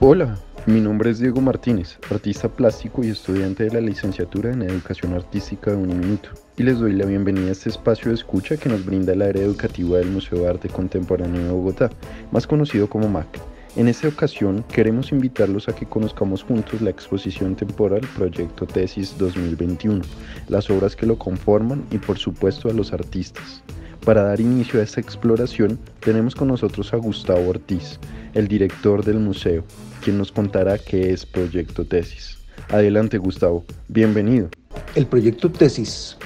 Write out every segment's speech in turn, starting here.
Hola, mi nombre es Diego Martínez, artista plástico y estudiante de la licenciatura en Educación Artística de Uniminuto, y les doy la bienvenida a este espacio de escucha que nos brinda el área educativa del Museo de Arte Contemporáneo de Bogotá, más conocido como MAC. En esta ocasión queremos invitarlos a que conozcamos juntos la exposición temporal Proyecto Tesis 2021, las obras que lo conforman y por supuesto a los artistas. Para dar inicio a esta exploración tenemos con nosotros a Gustavo Ortiz, el director del museo, quien nos contará qué es Proyecto Tesis. Adelante Gustavo, bienvenido. El Proyecto Tesis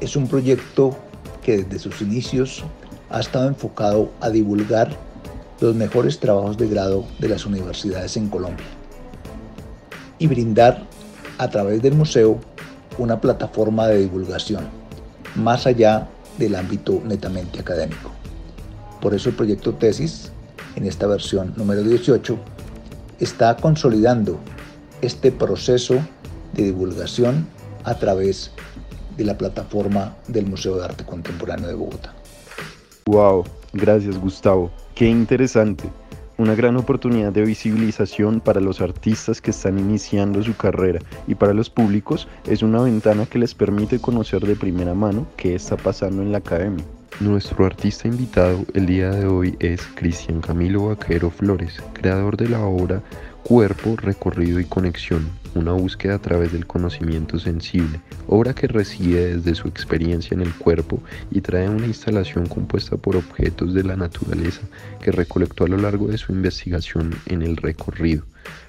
es un proyecto que desde sus inicios ha estado enfocado a divulgar los mejores trabajos de grado de las universidades en Colombia y brindar a través del museo una plataforma de divulgación más allá del ámbito netamente académico. Por eso el proyecto Tesis, en esta versión número 18, está consolidando este proceso de divulgación a través de la plataforma del Museo de Arte Contemporáneo de Bogotá. Wow, gracias Gustavo. Qué interesante. Una gran oportunidad de visibilización para los artistas que están iniciando su carrera y para los públicos es una ventana que les permite conocer de primera mano qué está pasando en la academia. Nuestro artista invitado el día de hoy es Cristian Camilo Vaquero Flores, creador de la obra Cuerpo, Recorrido y Conexión, una búsqueda a través del conocimiento sensible, obra que reside desde su experiencia en el cuerpo y trae una instalación compuesta por objetos de la naturaleza que recolectó a lo largo de su investigación en el recorrido.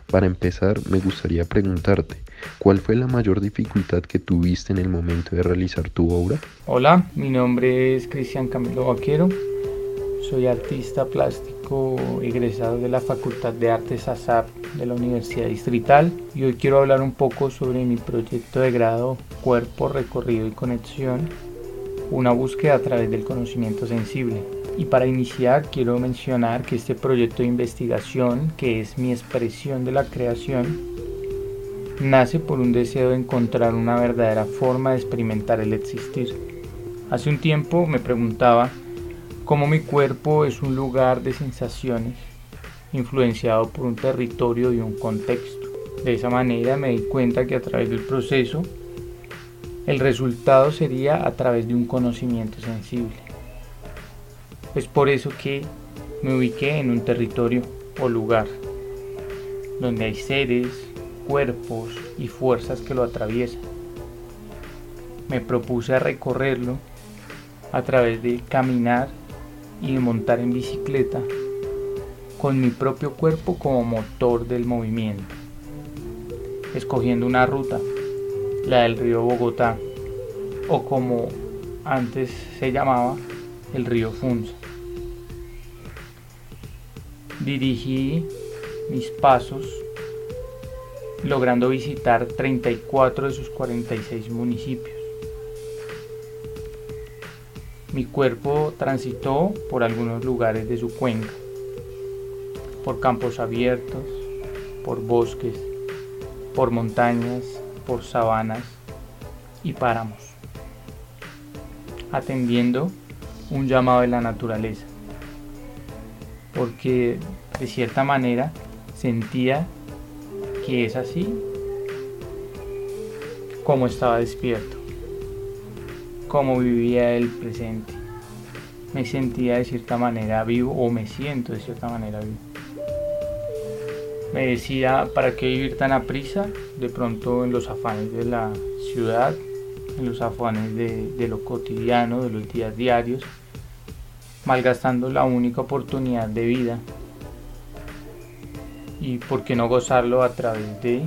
Para empezar, me gustaría preguntarte, ¿cuál fue la mayor dificultad que tuviste en el momento de realizar tu obra? Hola, mi nombre es Cristian Camilo Vaquero, soy artista plástico egresado de la Facultad de Artes ASAP de la Universidad Distrital y hoy quiero hablar un poco sobre mi proyecto de grado Cuerpo, Recorrido y Conexión, una búsqueda a través del conocimiento sensible. Y para iniciar quiero mencionar que este proyecto de investigación, que es mi expresión de la creación, nace por un deseo de encontrar una verdadera forma de experimentar el existir. Hace un tiempo me preguntaba cómo mi cuerpo es un lugar de sensaciones influenciado por un territorio y un contexto. De esa manera me di cuenta que a través del proceso el resultado sería a través de un conocimiento sensible. Es por eso que me ubiqué en un territorio o lugar donde hay seres, cuerpos y fuerzas que lo atraviesan. Me propuse a recorrerlo a través de caminar y de montar en bicicleta con mi propio cuerpo como motor del movimiento, escogiendo una ruta, la del río Bogotá, o como antes se llamaba, el río Funza. Dirigí mis pasos logrando visitar 34 de sus 46 municipios. Mi cuerpo transitó por algunos lugares de su cuenca, por campos abiertos, por bosques, por montañas, por sabanas y páramos, atendiendo un llamado de la naturaleza porque de cierta manera sentía que es así como estaba despierto, como vivía el presente. Me sentía de cierta manera vivo o me siento de cierta manera vivo. Me decía, ¿para qué vivir tan a prisa? De pronto en los afanes de la ciudad, en los afanes de, de lo cotidiano, de los días diarios, malgastando la única oportunidad de vida y por qué no gozarlo a través de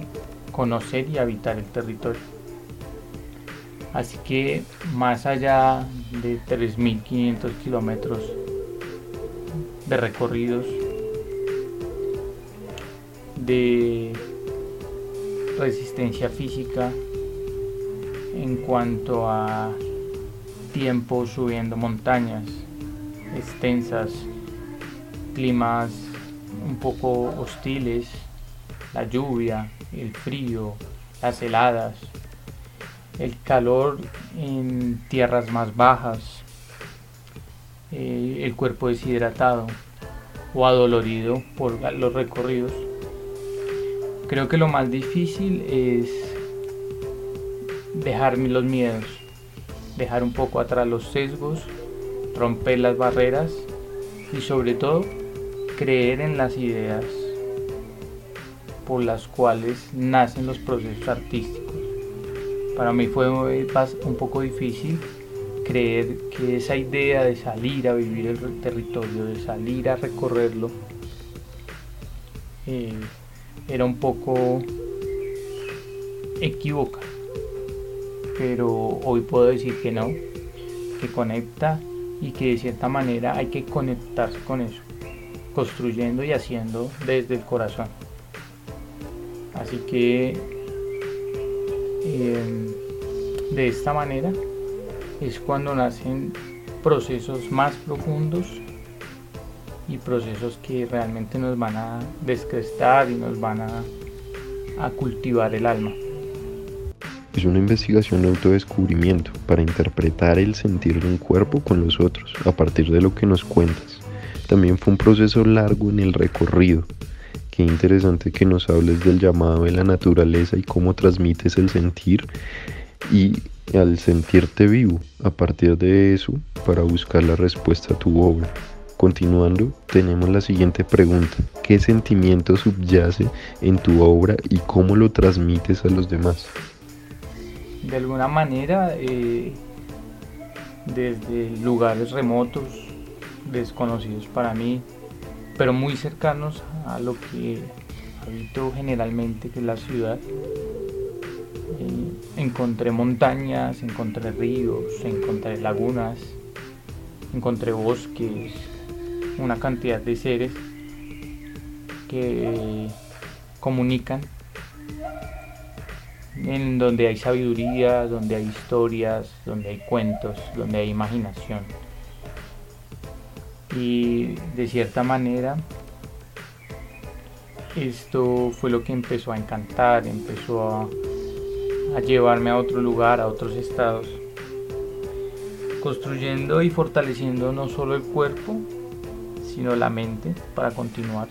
conocer y habitar el territorio. Así que más allá de 3.500 kilómetros de recorridos, de resistencia física en cuanto a tiempo subiendo montañas, extensas, climas un poco hostiles, la lluvia, el frío, las heladas, el calor en tierras más bajas, eh, el cuerpo deshidratado o adolorido por los recorridos, Creo que lo más difícil es dejar los miedos, dejar un poco atrás los sesgos, romper las barreras y sobre todo creer en las ideas por las cuales nacen los procesos artísticos. Para mí fue un poco difícil creer que esa idea de salir a vivir el territorio, de salir a recorrerlo, eh, era un poco equivoca. Pero hoy puedo decir que no, que conecta y que de cierta manera hay que conectarse con eso, construyendo y haciendo desde el corazón. Así que em, de esta manera es cuando nacen procesos más profundos y procesos que realmente nos van a descrestar y nos van a, a cultivar el alma. Es una investigación de autodescubrimiento para interpretar el sentir de un cuerpo con los otros a partir de lo que nos cuentas. También fue un proceso largo en el recorrido. Qué interesante que nos hables del llamado de la naturaleza y cómo transmites el sentir y al sentirte vivo a partir de eso para buscar la respuesta a tu obra. Continuando, tenemos la siguiente pregunta. ¿Qué sentimiento subyace en tu obra y cómo lo transmites a los demás? De alguna manera, eh, desde lugares remotos, desconocidos para mí, pero muy cercanos a lo que habito generalmente, que es la ciudad, eh, encontré montañas, encontré ríos, encontré lagunas, encontré bosques, una cantidad de seres que comunican, en donde hay sabiduría, donde hay historias, donde hay cuentos, donde hay imaginación. Y de cierta manera, esto fue lo que empezó a encantar, empezó a llevarme a otro lugar, a otros estados, construyendo y fortaleciendo no solo el cuerpo, sino la mente para continuar.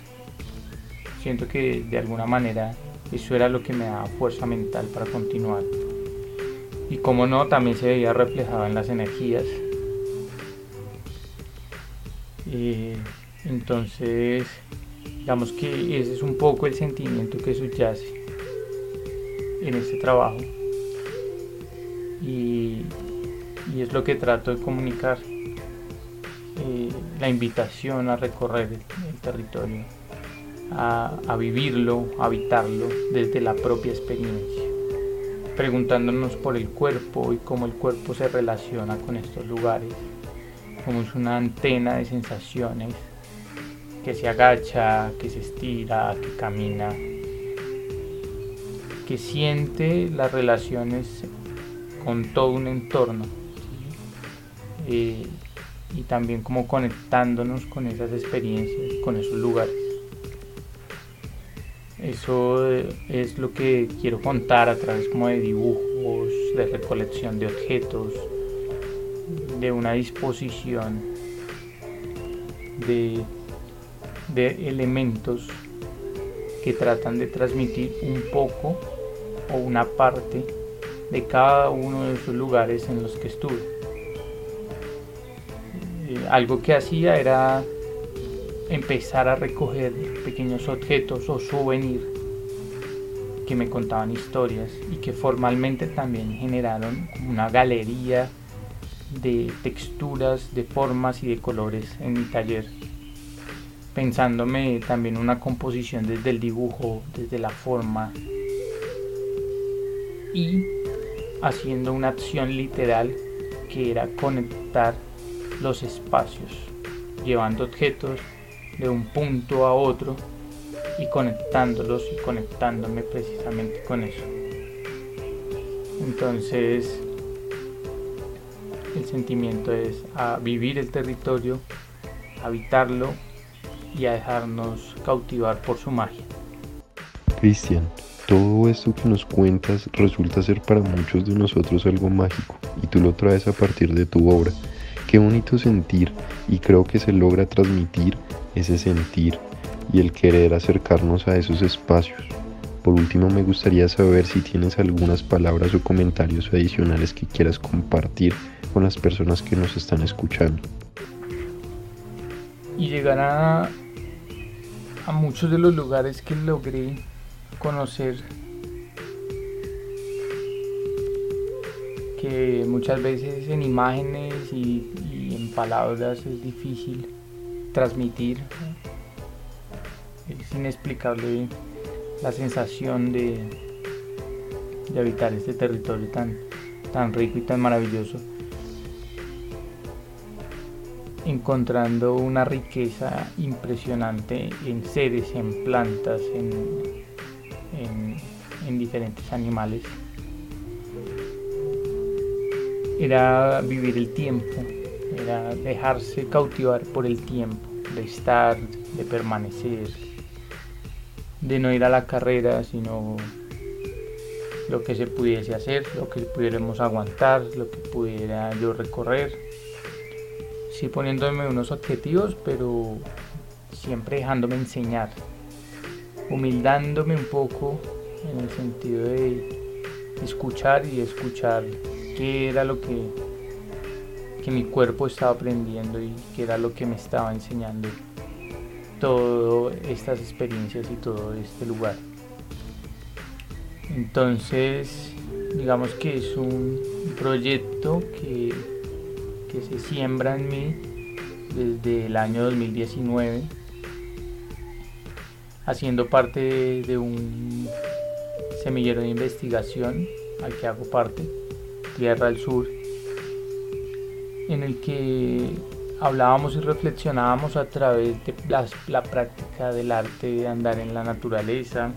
Siento que de alguna manera eso era lo que me daba fuerza mental para continuar. Y como no, también se veía reflejado en las energías. Eh, entonces, digamos que ese es un poco el sentimiento que subyace en este trabajo. Y, es lo que trato de comunicar eh, la invitación a recorrer el, territorio a, a, vivirlo, a habitarlo desde la propia experiencia preguntándonos por el cuerpo y cómo el cuerpo se relaciona con estos lugares como es una antena de sensaciones que se agacha, que se estira, que camina, que siente las relaciones con todo un entorno eh, y también como conectándonos con esas experiencias, con esos lugares. Eso es lo que quiero contar a través como de dibujos, de recolección de objetos, una disposición de, de elementos que tratan de transmitir un poco o una parte de cada uno de esos lugares en los que estuve. Eh, algo que hacía era empezar a recoger pequeños objetos o souvenirs que me contaban historias y que formalmente también generaron una galería de texturas, de formas y de colores en mi taller, pensándome también una composición desde el dibujo, desde la forma, y haciendo una acción literal que era conectar los espacios, llevando objetos de un punto a otro y conectándolos y conectándome precisamente con eso. Entonces, sentimiento es a vivir el territorio, habitarlo y a dejarnos cautivar por su magia. Cristian, todo esto que nos cuentas resulta ser para muchos de nosotros algo mágico y tú lo traes a partir de tu obra. Qué bonito sentir y creo que se logra transmitir ese sentir y el querer acercarnos a esos espacios. por último me gustaría saber si tienes algunas palabras o comentarios adicionales que quieras compartir con las personas que nos están escuchando. Y llegar a, a muchos de los lugares que logré conocer que muchas veces en imágenes y, en palabras es difícil transmitir. Es inexplicable la sensación de, de habitar este territorio tan, tan rico y tan maravilloso. Encontrando una riqueza impresionante en seres, en plantas, en, en diferentes animales era vivir el tiempo, era dejarse cautivar por el tiempo, de estar, de permanecer, de no ir a la carrera, sino lo que se pudiese hacer, lo que pudiéramos aguantar, lo que pudiera yo recorrer. Sí poniéndome unos objetivos, pero siempre dejándome enseñar, humildándome un poco en el sentido de escuchar y escuchar qué era lo que, que mi cuerpo estaba aprendiendo y qué era lo que me estaba enseñando todas estas experiencias y todo este lugar. Entonces, digamos que es un proyecto que, que se siembra en mí desde el año 2019, haciendo parte de un semillero de investigación. Al que hago parte Tierra del Sur, en el que hablábamos y reflexionábamos a través de la, práctica del arte de andar en la naturaleza,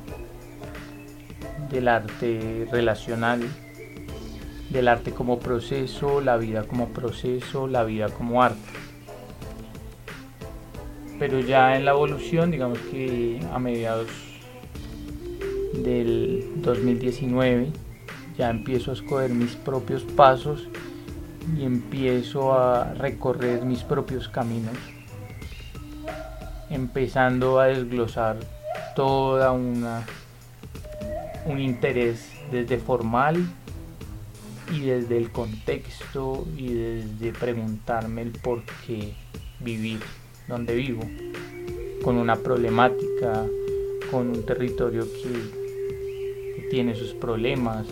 del arte relacional, del arte como proceso, la vida como proceso, la vida como arte. Pero ya en la evolución, digamos que a mediados del 2019, ya empiezo a escoger mis propios pasos y empiezo a recorrer mis propios caminos, empezando a desglosar toda una un interés desde formal y desde el contexto y desde preguntarme el por qué vivir donde vivo, con una problemática, con un territorio que, tiene sus problemas,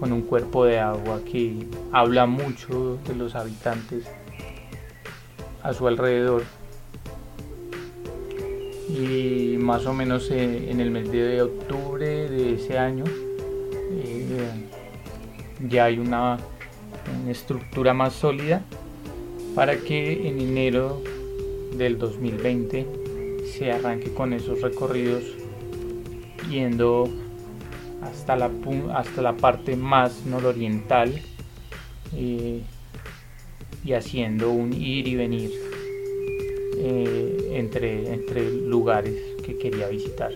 con un cuerpo de agua que habla mucho de los habitantes a su alrededor. Y más o menos eh, en el mes de octubre de ese año ya hay una, una estructura más sólida para que en enero del 2020 se arranque con esos recorridos yendo hasta la, hasta la parte más nororiental eh, y haciendo un ir y venir eh, entre, entre lugares que quería visitar.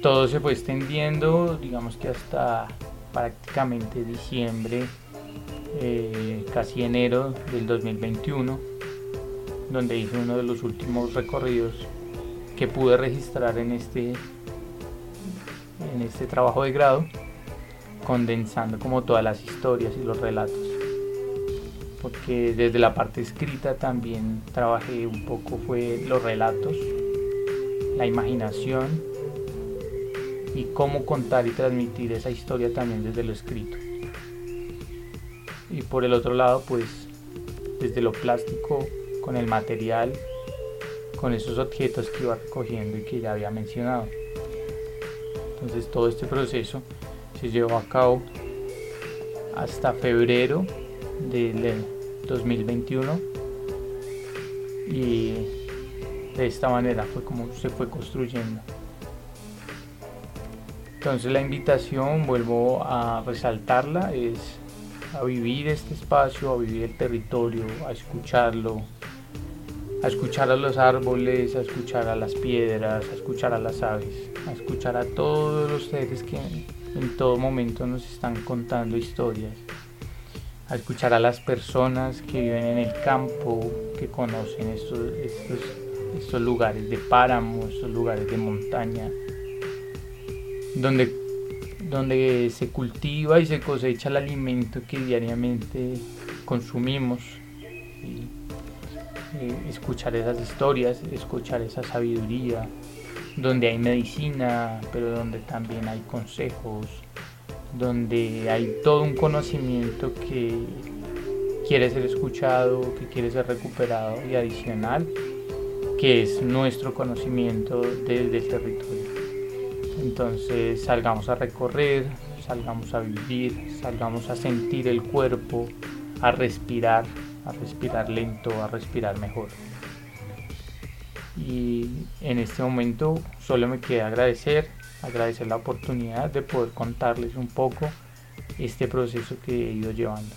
Todo se fue extendiendo, digamos que hasta prácticamente diciembre, eh, casi enero del 2021, donde hice uno de los últimos recorridos que pude registrar en este en este trabajo de grado, condensando como todas las historias y los relatos. Porque desde la parte escrita también trabajé un poco fue los relatos, la imaginación y cómo contar y transmitir esa historia también desde lo escrito. Y por el otro lado, pues desde lo plástico, con el material, con esos objetos que iba recogiendo y que ya había mencionado. Entonces todo este proceso se llevó a cabo hasta febrero del 2021 y de esta manera fue como se fue construyendo. Entonces la invitación, vuelvo a resaltarla, es a vivir este espacio, a vivir el territorio, a escucharlo, a escuchar a los árboles, a escuchar a las piedras, a escuchar a las aves, a escuchar a todos los seres que en todo momento nos están contando historias, a escuchar a las personas que viven en el campo, que conocen estos, estos, estos lugares de páramo, estos lugares de montaña, donde, donde se cultiva y se cosecha el alimento que diariamente consumimos. Eh, escuchar esas historias, escuchar esa sabiduría, donde hay medicina, pero donde también hay consejos, donde hay todo un conocimiento que quiere ser escuchado, que quiere ser recuperado y adicional, que es nuestro conocimiento desde el territorio. Entonces salgamos a recorrer, salgamos a vivir, salgamos a sentir el cuerpo, a respirar, a respirar lento, a respirar mejor. Y en este momento solo me queda agradecer, agradecer la oportunidad de poder contarles un poco este proceso que he ido llevando.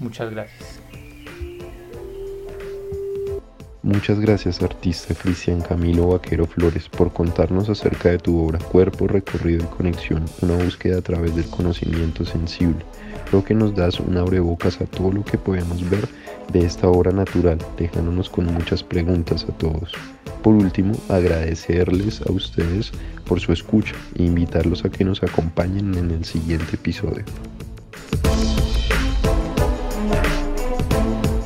Muchas gracias. Muchas gracias artista Cristian Camilo Vaquero Flores por contarnos acerca de tu obra Cuerpo, Recorrido y Conexión, una búsqueda a través del conocimiento sensible. Creo que nos das un abrebocas a todo lo que podemos ver de esta obra natural, dejándonos con muchas preguntas a todos. Por último, agradecerles a ustedes por su escucha e invitarlos a que nos acompañen en el siguiente episodio.